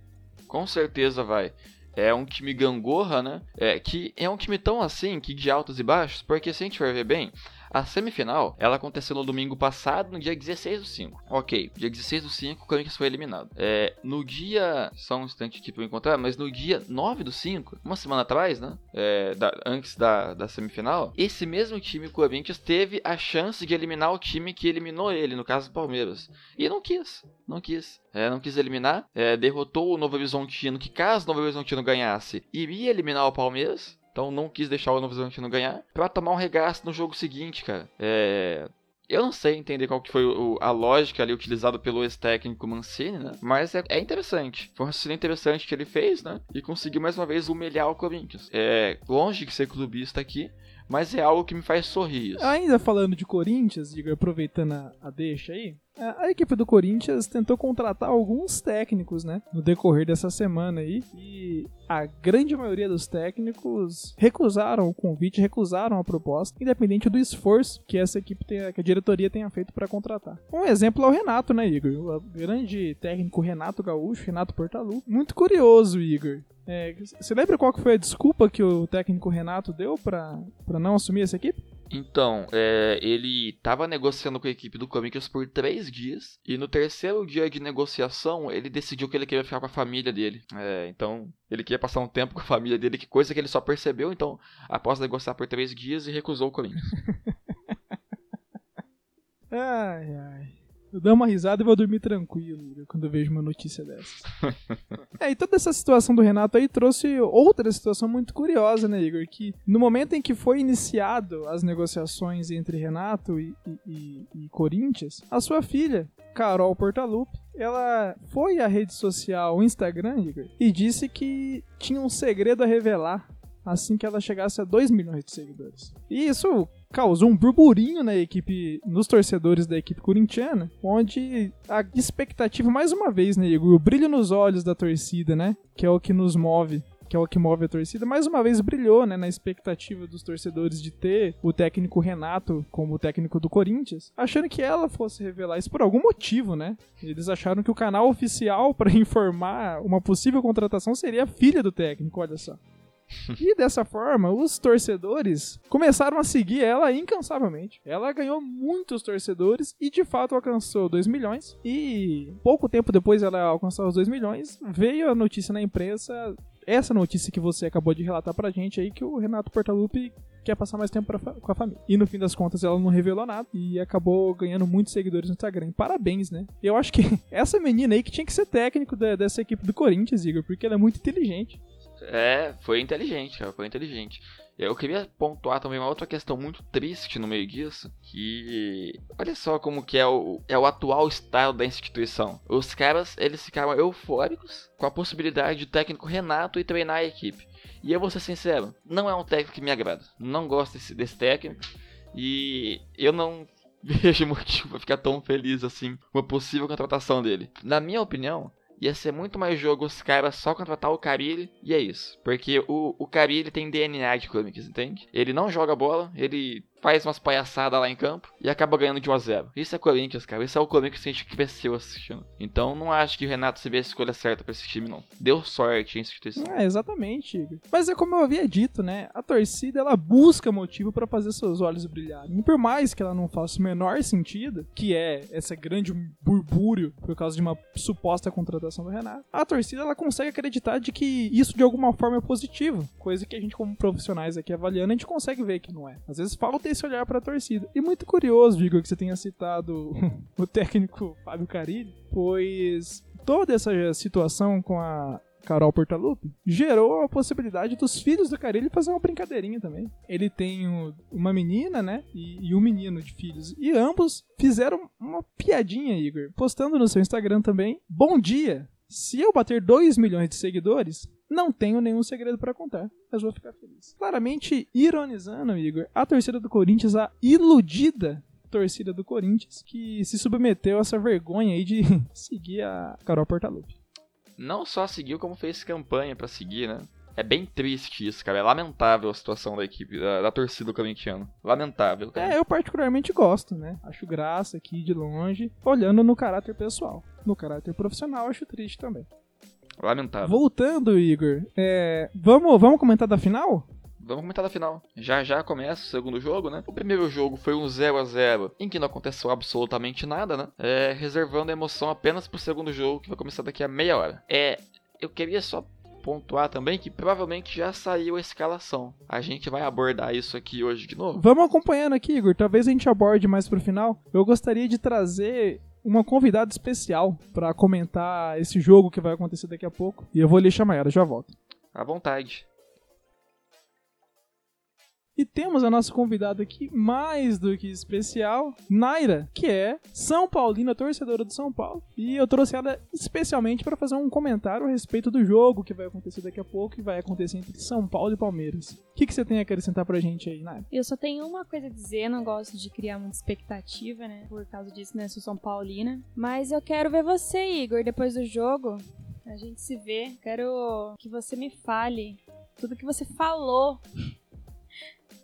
Com certeza vai. É um time gangorra, né? É, que é um time tão assim, que de altos e baixos, porque se a gente for ver bem, a semifinal, ela aconteceu no domingo passado, no dia 16 do 5. Ok, dia 16 do 5, o Corinthians foi eliminado. É, no dia. Só um instante aqui pra eu encontrar, mas no dia 9 do 5, uma semana atrás, né? É, da, antes da, da semifinal, esse mesmo time, o Corinthians, teve a chance de eliminar o time que eliminou ele, no caso do Palmeiras. E não quis, não quis. É, não quis eliminar, é, derrotou o Novo Horizontino, que caso o Novo Horizontino ganhasse, iria eliminar o Palmeiras. Então não quis deixar o Novo Horizontino ganhar pra tomar um regaço no jogo seguinte, cara. É... Eu não sei entender qual que foi o, a lógica ali utilizada pelo ex-técnico Mancini, né? Mas é, é, interessante. Foi um raciocínio interessante que ele fez, né? E conseguiu mais uma vez humilhar o Corinthians. É longe de ser clubista aqui, mas é algo que me faz sorrir. Ainda falando de Corinthians, aproveitando a, a deixa aí, a equipe do Corinthians tentou contratar alguns técnicos, né, no decorrer dessa semana aí, e a grande maioria dos técnicos recusaram o convite, recusaram a proposta, independente do esforço que essa equipe tenha, que a diretoria tenha feito para contratar. Um exemplo é o Renato, né, Igor? O grande técnico Renato Gaúcho, Renato Portalu. Muito curioso, Igor. É, você lembra qual que foi a desculpa que o técnico Renato deu para não assumir essa equipe? Então, é, ele estava negociando com a equipe do Corinthians por três dias e no terceiro dia de negociação ele decidiu que ele queria ficar com a família dele. É, então, ele queria passar um tempo com a família dele, que coisa que ele só percebeu, então, após negociar por três dias e recusou o Corinthians. ai, ai. Eu dou uma risada e vou dormir tranquilo quando eu vejo uma notícia dessa. é, e toda essa situação do Renato aí trouxe outra situação muito curiosa, né, Igor? Que no momento em que foi iniciado as negociações entre Renato e, e, e Corinthians, a sua filha, Carol Portalupe, ela foi à rede social Instagram, Igor, e disse que tinha um segredo a revelar assim que ela chegasse a 2 milhões de seguidores. E isso causou um burburinho na equipe, nos torcedores da equipe corintiana, onde a expectativa, mais uma vez, né, Igor, o brilho nos olhos da torcida, né, que é o que nos move que é o que move a torcida, mais uma vez brilhou, né, na expectativa dos torcedores de ter o técnico Renato como técnico do Corinthians, achando que ela fosse revelar isso por algum motivo, né? Eles acharam que o canal oficial para informar uma possível contratação seria a filha do técnico, olha só. e dessa forma, os torcedores começaram a seguir ela incansavelmente. Ela ganhou muitos torcedores e de fato alcançou 2 milhões. E pouco tempo depois ela alcançar os 2 milhões, veio a notícia na imprensa, essa notícia que você acabou de relatar pra gente aí, que o Renato Portaluppi quer passar mais tempo pra, com a família. E no fim das contas ela não revelou nada e acabou ganhando muitos seguidores no Instagram. Parabéns, né? Eu acho que essa menina aí que tinha que ser técnico da, dessa equipe do Corinthians, Igor, porque ela é muito inteligente. É, foi inteligente, cara, foi inteligente. Eu queria pontuar também uma outra questão muito triste no meio disso, que olha só como que é o, é o atual estado da instituição. Os caras, eles ficaram eufóricos com a possibilidade de técnico Renato e treinar a equipe. E eu vou ser sincero, não é um técnico que me agrada. Não gosto desse, desse técnico e eu não vejo motivo para ficar tão feliz assim com a possível contratação dele. Na minha opinião, ia ser muito mais jogo os caras só contratar o Carilli e é isso. Porque o, o Carilli tem DNA de Comics, entende? Ele não joga bola, ele faz umas palhaçadas lá em campo e acaba ganhando de 1 a 0. Isso é Corinthians, cara. Isso é o Corinthians que a gente cresceu assistindo. Então não acho que o Renato se vê a escolha certa para esse time, não. Deu sorte em instituição. É, exatamente, Igor. Mas é como eu havia dito, né? A torcida ela busca motivo para fazer seus olhos brilharem. E por mais que ela não faça o menor sentido, que é essa grande burbúrio por causa de uma suposta contratação do Renato, a torcida ela consegue acreditar de que isso de alguma forma é positivo. Coisa que a gente, como profissionais aqui avaliando, a gente consegue ver que não é. Às vezes falta esse olhar para a torcida. E muito curioso, Igor, que você tenha citado o técnico Fábio Carilli, pois toda essa situação com a Carol Portalupe, gerou a possibilidade dos filhos do Carilli fazer uma brincadeirinha também. Ele tem uma menina, né? E, e, um menino de filhos. E ambos fizeram uma piadinha, Igor, postando no seu Instagram também. Bom dia! Se eu bater 2 milhões de seguidores, não tenho nenhum segredo para contar, mas vou ficar feliz. Claramente ironizando, Igor, a torcida do Corinthians, a iludida torcida do Corinthians, que se submeteu a essa vergonha aí de seguir a Carol Portalupe. Não só seguiu, como fez campanha para seguir, né? É bem triste isso, cara. É lamentável a situação da equipe, da, da torcida corintiana. Lamentável, cara. É, eu particularmente gosto, né? Acho graça aqui de longe, olhando no caráter pessoal. No caráter profissional, acho triste também. Lamentável. Voltando, Igor, é, vamos, vamos comentar da final? Vamos comentar da final. Já já começa o segundo jogo, né? O primeiro jogo foi um 0 a 0 em que não aconteceu absolutamente nada, né? É, reservando a emoção apenas pro segundo jogo, que vai começar daqui a meia hora. É, eu queria só pontuar também que provavelmente já saiu a escalação. A gente vai abordar isso aqui hoje de novo. Vamos acompanhando aqui, Igor. Talvez a gente aborde mais pro final. Eu gostaria de trazer uma convidada especial para comentar esse jogo que vai acontecer daqui a pouco. E eu vou lhe chamar ela, já volto. À vontade. E temos a nossa convidada aqui, mais do que especial, Naira, que é São Paulina, torcedora do São Paulo. E eu trouxe ela especialmente para fazer um comentário a respeito do jogo que vai acontecer daqui a pouco, que vai acontecer entre São Paulo e Palmeiras. O que, que você tem a acrescentar pra gente aí, Naira? Eu só tenho uma coisa a dizer, não gosto de criar muita expectativa, né? Por causa disso, né? Sou São Paulina. Mas eu quero ver você, Igor, depois do jogo. A gente se vê. Quero que você me fale tudo que você falou.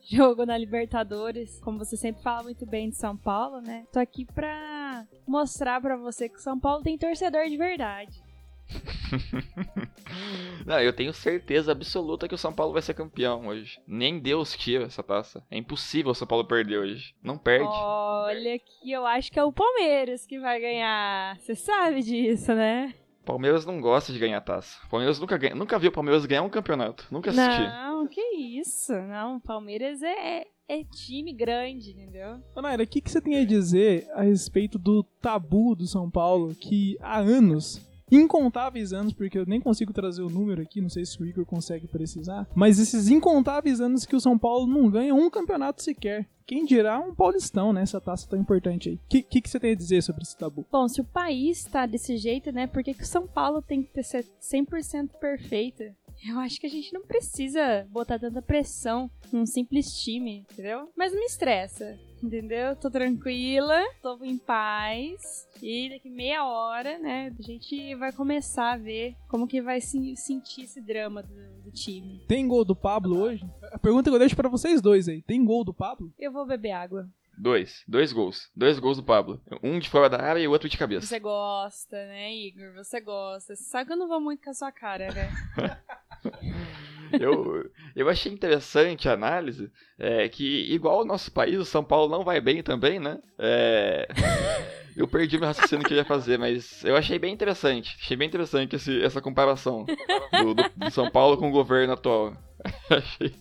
Jogo na Libertadores, como você sempre fala muito bem de São Paulo, né? Tô aqui pra mostrar pra você que São Paulo tem torcedor de verdade. Não, eu tenho certeza absoluta que o São Paulo vai ser campeão hoje. Nem Deus tira essa taça. É impossível o São Paulo perder hoje. Não perde. Olha que eu acho que é o Palmeiras que vai ganhar. Você sabe disso, né? Palmeiras não gosta de ganhar taça. Palmeiras nunca ganha, nunca viu o Palmeiras ganhar um campeonato. Nunca assisti. Não, que isso. Não, Palmeiras é, é time grande, entendeu? Ô, Naira, o que, que você tem a dizer a respeito do tabu do São Paulo que há anos incontáveis anos, porque eu nem consigo trazer o número aqui, não sei se o Igor consegue precisar, mas esses incontáveis anos que o São Paulo não ganha um campeonato sequer. Quem dirá um paulistão, né? Essa taça tão importante aí. O que, que, que, você tem a dizer sobre esse tabu? Bom, se o país tá desse jeito, né? Por que, que o São Paulo tem que ser 100% perfeita? Eu acho que a gente não precisa botar tanta pressão num simples time, entendeu? Mas não me estressa, entendeu? Tô tranquila, tô em paz. E daqui meia hora, né, a gente vai começar a ver como que vai se sentir esse drama do, do time. Tem gol do Pablo hoje? A pergunta que eu deixo pra vocês dois aí. Tem gol do Pablo? Eu vou beber água. Dois. Dois gols. Dois gols do Pablo. Um de fora da área e o outro de cabeça. Você gosta, né, Igor? Você gosta. Você sabe que eu não vou muito com a sua cara, né? eu, eu achei interessante a análise é, que, igual o nosso país, o São Paulo não vai bem também, né? É, eu perdi meu raciocínio que eu ia fazer, mas eu achei bem interessante. Achei bem interessante esse, essa comparação do, do, do São Paulo com o governo atual. achei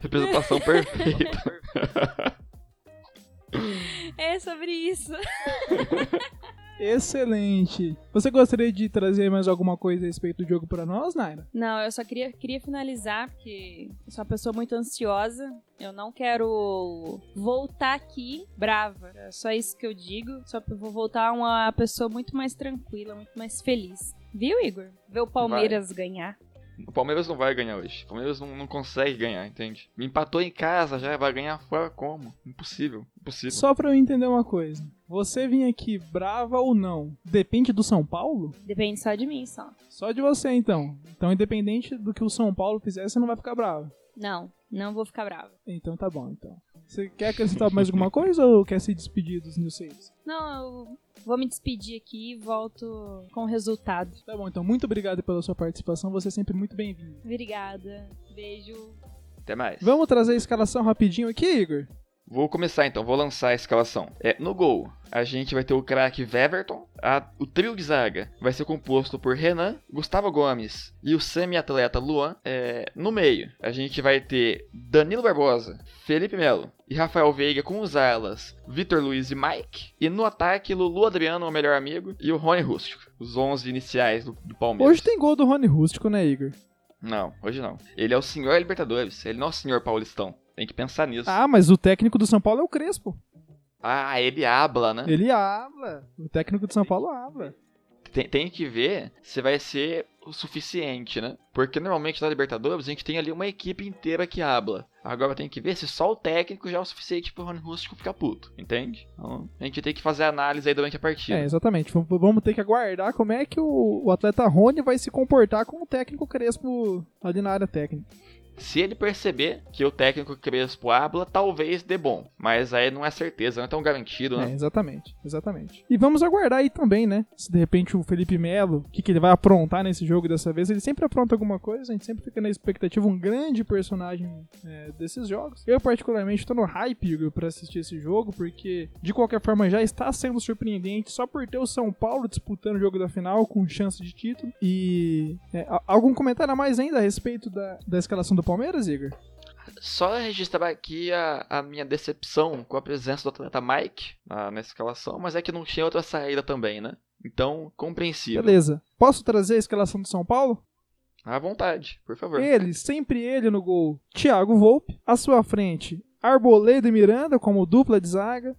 representação perfeita. É sobre isso. Excelente. Você gostaria de trazer mais alguma coisa a respeito do jogo para nós, Naira? Não, eu só queria, queria finalizar, porque eu sou uma pessoa muito ansiosa. Eu não quero voltar aqui brava. É só isso que eu digo. Só vou voltar uma pessoa muito mais tranquila, muito mais feliz. Viu, Igor? Ver o Palmeiras Vai. ganhar. O Palmeiras não vai ganhar hoje. O Palmeiras não, não consegue ganhar, entende? Me empatou em casa já, vai ganhar fora como? Impossível, impossível. Só pra eu entender uma coisa. Você vir aqui brava ou não, depende do São Paulo? Depende só de mim, só. Só de você, então. Então, independente do que o São Paulo fizer, você não vai ficar brava. Não, não vou ficar brava. Então tá bom, então. Você quer acrescentar mais alguma coisa ou quer se despedir dos New Saves? Não, eu vou me despedir aqui e volto com o resultado. Tá bom, então muito obrigado pela sua participação, você é sempre muito bem-vindo. Obrigada, beijo. Até mais. Vamos trazer a escalação rapidinho aqui, Igor? Vou começar então, vou lançar a escalação. É, no gol, a gente vai ter o craque Weverton. A, o trio de zaga vai ser composto por Renan, Gustavo Gomes e o semi-atleta Luan. É, no meio, a gente vai ter Danilo Barbosa, Felipe Melo e Rafael Veiga com os alas Vitor Luiz e Mike. E no ataque, Lulu Adriano, o melhor amigo, e o Rony Rústico. Os 11 iniciais do, do Palmeiras. Hoje tem gol do Rony Rústico, né, Igor? Não, hoje não. Ele é o senhor Libertadores, ele não é o senhor Paulistão. Tem que pensar nisso. Ah, mas o técnico do São Paulo é o Crespo. Ah, ele habla, né? Ele habla. O técnico do São Paulo habla. Tem, tem que ver se vai ser o suficiente, né? Porque normalmente na Libertadores a gente tem ali uma equipe inteira que habla. Agora tem que ver se só o técnico já é o suficiente pro Rony Rústico ficar puto, entende? Então a gente tem que fazer a análise aí durante a partida. É, exatamente. Vamos ter que aguardar como é que o, o atleta Rony vai se comportar com o técnico Crespo ali na área técnica. Se ele perceber que o técnico Crespo habla, talvez dê bom. Mas aí não é certeza, não é tão garantido, né? É, exatamente, exatamente. E vamos aguardar aí também, né? Se de repente o Felipe Melo, o que, que ele vai aprontar nesse jogo dessa vez, ele sempre apronta alguma coisa, a gente sempre fica na expectativa, um grande personagem é, desses jogos. Eu, particularmente, tô no hype pra assistir esse jogo, porque de qualquer forma já está sendo surpreendente só por ter o São Paulo disputando o jogo da final com chance de título. E é, algum comentário a mais ainda a respeito da, da escalação do Palmeiras, Igor? Só registrar aqui a, a, minha decepção com a presença do atleta Mike na, na, escalação, mas é que não tinha outra saída também, né? Então, compreensível. Beleza. Posso trazer a escalação do São Paulo? À vontade, por favor. Ele, sempre ele no gol, Thiago Volpe. À sua frente, Arboleda e Miranda como dupla de zaga.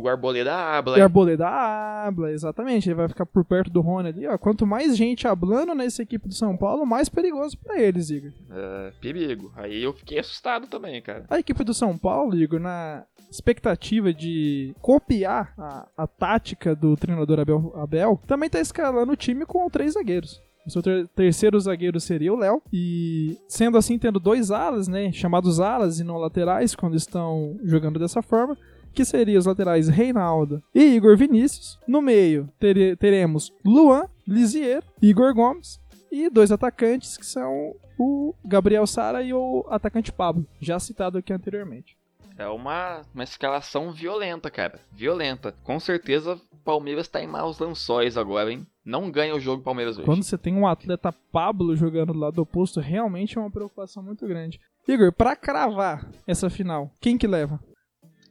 O Arboleda habla. Hein? Arboleda habla, exatamente. Ele vai ficar por perto do Rony ali. Ó. Quanto mais gente hablando nessa equipe do São Paulo, mais perigoso pra eles, Igor. É, perigo. Aí eu fiquei assustado também, cara. A equipe do São Paulo, Igor, na expectativa de copiar a, a tática do treinador Abel, Abel, também tá escalando o time com três zagueiros. O seu ter- terceiro zagueiro seria o Léo. E sendo assim, tendo dois alas, né? Chamados alas e não laterais, quando estão jogando dessa forma. Que seriam os laterais Reinaldo e Igor Vinícius. No meio, tere- teremos Luan, Lisier, Igor Gomes. E dois atacantes que são o Gabriel Sara e o atacante Pablo, já citado aqui anteriormente. É uma, uma escalação violenta, cara. Violenta. Com certeza, o Palmeiras tá em maus lençóis agora, hein? Não ganha o jogo Palmeiras hoje. Quando você tem um atleta Pablo jogando do lado oposto, realmente é uma preocupação muito grande. Igor, pra cravar essa final, quem que leva?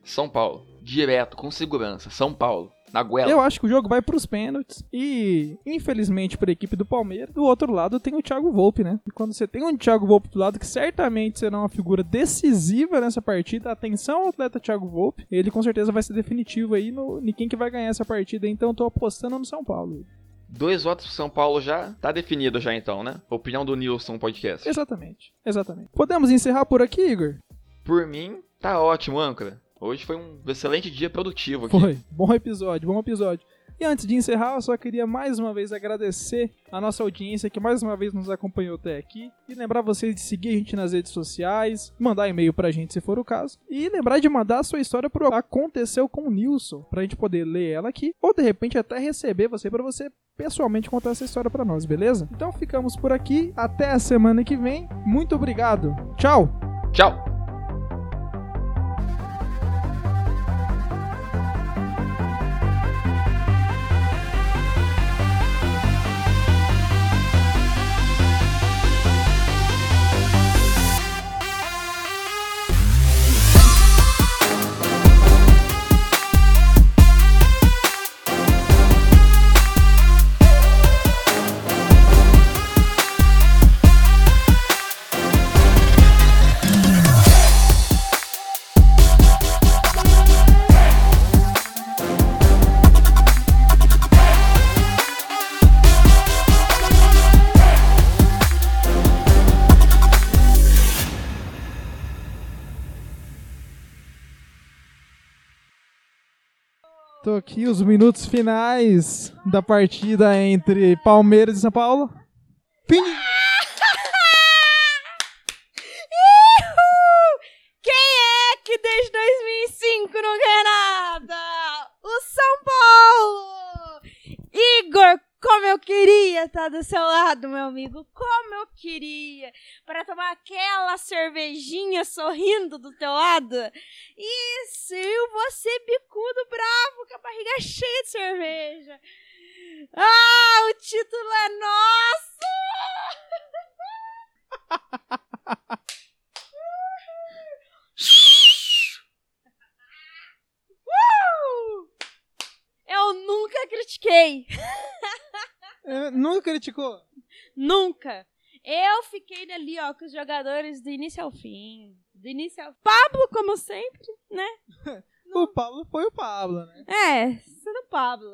São Paulo. Direto, com segurança. São Paulo. Na goela. Eu acho que o jogo vai pros pênaltis e, infelizmente, para a equipe do Palmeiras, do outro lado tem o Thiago Volpe, né? E quando você tem um Thiago Volpe do lado que certamente será uma figura decisiva nessa partida, atenção ao atleta Thiago Volpe, ele com certeza vai ser definitivo aí no, em quem que vai ganhar essa partida, então eu tô apostando no São Paulo. Dois votos pro São Paulo já. Tá definido já então, né? Opinião do Nilson Podcast. Exatamente, exatamente. Podemos encerrar por aqui, Igor? Por mim, tá ótimo, âncora. Hoje foi um excelente dia produtivo aqui. Foi. Bom episódio, bom episódio. E antes de encerrar, eu só queria mais uma vez agradecer a nossa audiência que mais uma vez nos acompanhou até aqui. E lembrar vocês de seguir a gente nas redes sociais, mandar e-mail pra gente se for o caso. E lembrar de mandar a sua história pro Aconteceu com o Nilson, pra gente poder ler ela aqui. Ou de repente até receber você pra você pessoalmente contar essa história pra nós, beleza? Então ficamos por aqui. Até a semana que vem. Muito obrigado. Tchau! Tchau! Os minutos finais da partida entre Palmeiras e São Paulo. Fim! Quem é que desde 2005 não ganha nada? O São Paulo! Igor, como eu queria estar do seu lado, meu amigo. Como eu queria. Para tomar aquela cervejinha sorrindo do teu lado. Isso, e você bicudo bravo, com a barriga cheia de cerveja. Ah, o título é nosso! Uh! Eu nunca critiquei. É, nunca criticou? Nunca. Eu fiquei ali, ó, com os jogadores do início ao fim. Do início ao... Pablo, como sempre, né? O Pablo foi o Pablo, né? É, sendo Pablo.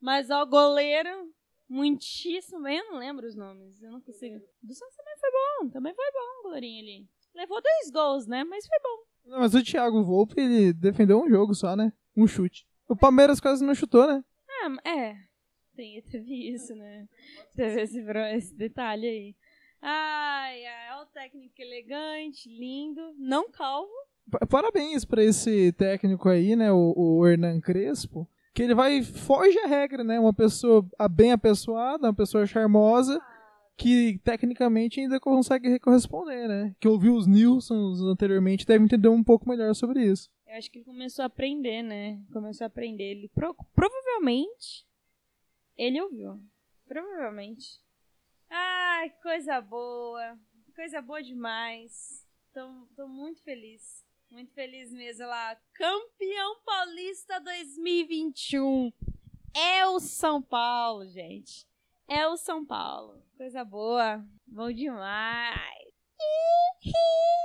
Mas, ó, goleiro, muitíssimo bem. Eu não lembro os nomes, eu não consigo. Do Santos também foi bom, também foi bom o goleirinho ali. Levou dois gols, né? Mas foi bom. Não, mas o Thiago Volpe, ele defendeu um jogo só, né? Um chute. O Palmeiras quase não chutou, né? Ah, é. Tem, teve isso, né? Teve esse, esse detalhe aí. Ai, ai, é o técnico elegante, lindo, não calvo. Pa- Parabéns pra esse técnico aí, né? O, o Hernan Crespo. Que ele vai, foge a regra, né? Uma pessoa a- bem apessoada, uma pessoa charmosa, que tecnicamente ainda consegue corresponder, né? Que ouviu os Nilsons anteriormente, deve entender um pouco melhor sobre isso. Eu acho que ele começou a aprender, né? Começou a aprender. Ele pro- provavelmente ele ouviu. Provavelmente. Ai, coisa boa. Coisa boa demais. Tô, tô muito feliz. Muito feliz mesmo lá. Campeão Paulista 2021. É o São Paulo, gente. é o São Paulo. Coisa boa. Bom demais.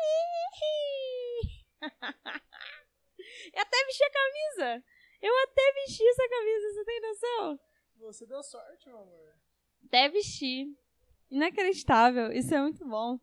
Eu até vesti a camisa. Eu até vesti essa camisa, você tem noção? Você deu sorte, meu amor. Até vesti. Inacreditável. Isso é muito bom.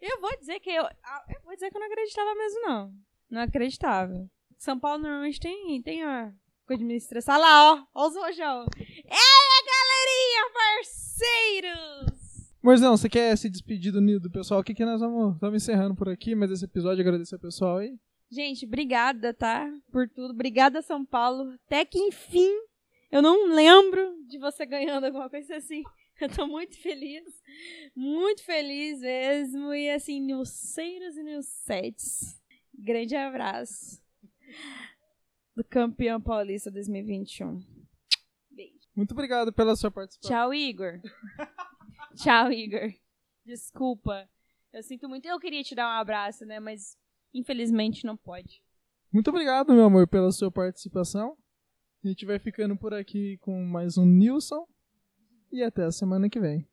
Eu vou dizer que eu. ah, Eu vou dizer que eu não acreditava mesmo, não. Não acreditava. São Paulo normalmente tem, tem a coisa de me estressar. Olha lá, ó. Ó os rojão. É, galerinha, parceiros! Morzão, você quer se despedir do, Nil- do pessoal aqui que nós vamos, vamos encerrando por aqui, mas esse episódio agradecer ao pessoal aí. Gente, obrigada, tá? Por tudo. Obrigada, São Paulo. Até que enfim, eu não lembro de você ganhando alguma coisa assim. Eu tô muito feliz. Muito feliz mesmo. E assim, Nilceiros e Nilcetes. Grande abraço. Do campeão paulista 2021. Beijo. Muito obrigado pela sua participação. Tchau, Igor. Tchau, Igor. Desculpa. Eu sinto muito. Eu queria te dar um abraço, né? Mas infelizmente não pode. Muito obrigado, meu amor, pela sua participação. A gente vai ficando por aqui com mais um Nilson. E até a semana que vem.